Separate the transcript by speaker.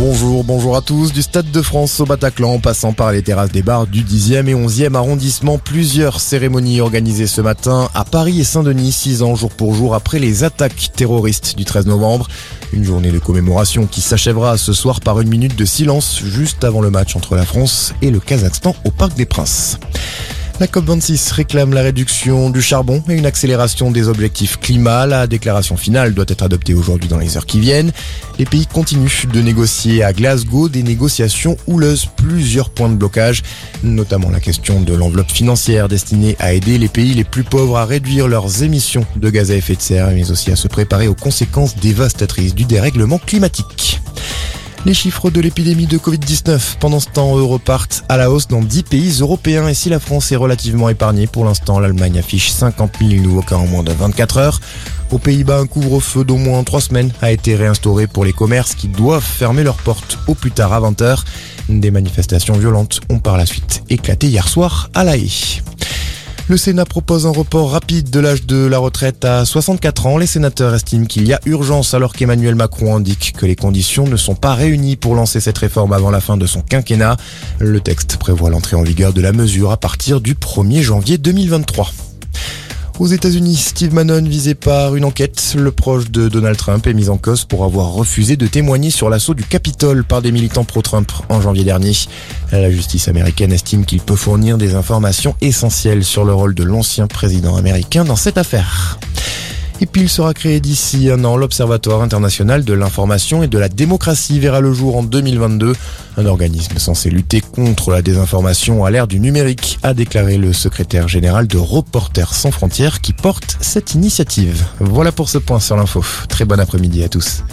Speaker 1: Bonjour, bonjour à tous. Du Stade de France au Bataclan, passant par les terrasses des bars du 10e et 11e arrondissement, plusieurs cérémonies organisées ce matin à Paris et Saint-Denis, six ans jour pour jour après les attaques terroristes du 13 novembre. Une journée de commémoration qui s'achèvera ce soir par une minute de silence juste avant le match entre la France et le Kazakhstan au Parc des Princes. La COP26 réclame la réduction du charbon et une accélération des objectifs climat. La déclaration finale doit être adoptée aujourd'hui dans les heures qui viennent. Les pays continuent de négocier à Glasgow des négociations houleuses, plusieurs points de blocage, notamment la question de l'enveloppe financière destinée à aider les pays les plus pauvres à réduire leurs émissions de gaz à effet de serre, mais aussi à se préparer aux conséquences dévastatrices du dérèglement climatique. Les chiffres de l'épidémie de Covid-19 pendant ce temps repartent à la hausse dans 10 pays européens et si la France est relativement épargnée pour l'instant, l'Allemagne affiche 50 000 nouveaux cas en moins de 24 heures. Aux Pays-Bas, un couvre-feu d'au moins 3 semaines a été réinstauré pour les commerces qui doivent fermer leurs portes au plus tard à 20 heures. Des manifestations violentes ont par la suite éclaté hier soir à La Haye. Le Sénat propose un report rapide de l'âge de la retraite à 64 ans. Les sénateurs estiment qu'il y a urgence alors qu'Emmanuel Macron indique que les conditions ne sont pas réunies pour lancer cette réforme avant la fin de son quinquennat. Le texte prévoit l'entrée en vigueur de la mesure à partir du 1er janvier 2023. Aux États-Unis, Steve Bannon, visé par une enquête, le proche de Donald Trump, est mis en cause pour avoir refusé de témoigner sur l'assaut du Capitole par des militants pro-Trump en janvier dernier. La justice américaine estime qu'il peut fournir des informations essentielles sur le rôle de l'ancien président américain dans cette affaire. Et puis il sera créé d'ici un an. L'Observatoire international de l'information et de la démocratie verra le jour en 2022. Un organisme censé lutter contre la désinformation à l'ère du numérique, a déclaré le secrétaire général de Reporters sans frontières qui porte cette initiative. Voilà pour ce point sur l'info. Très bon après-midi à tous.